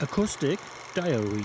Acoustic Diary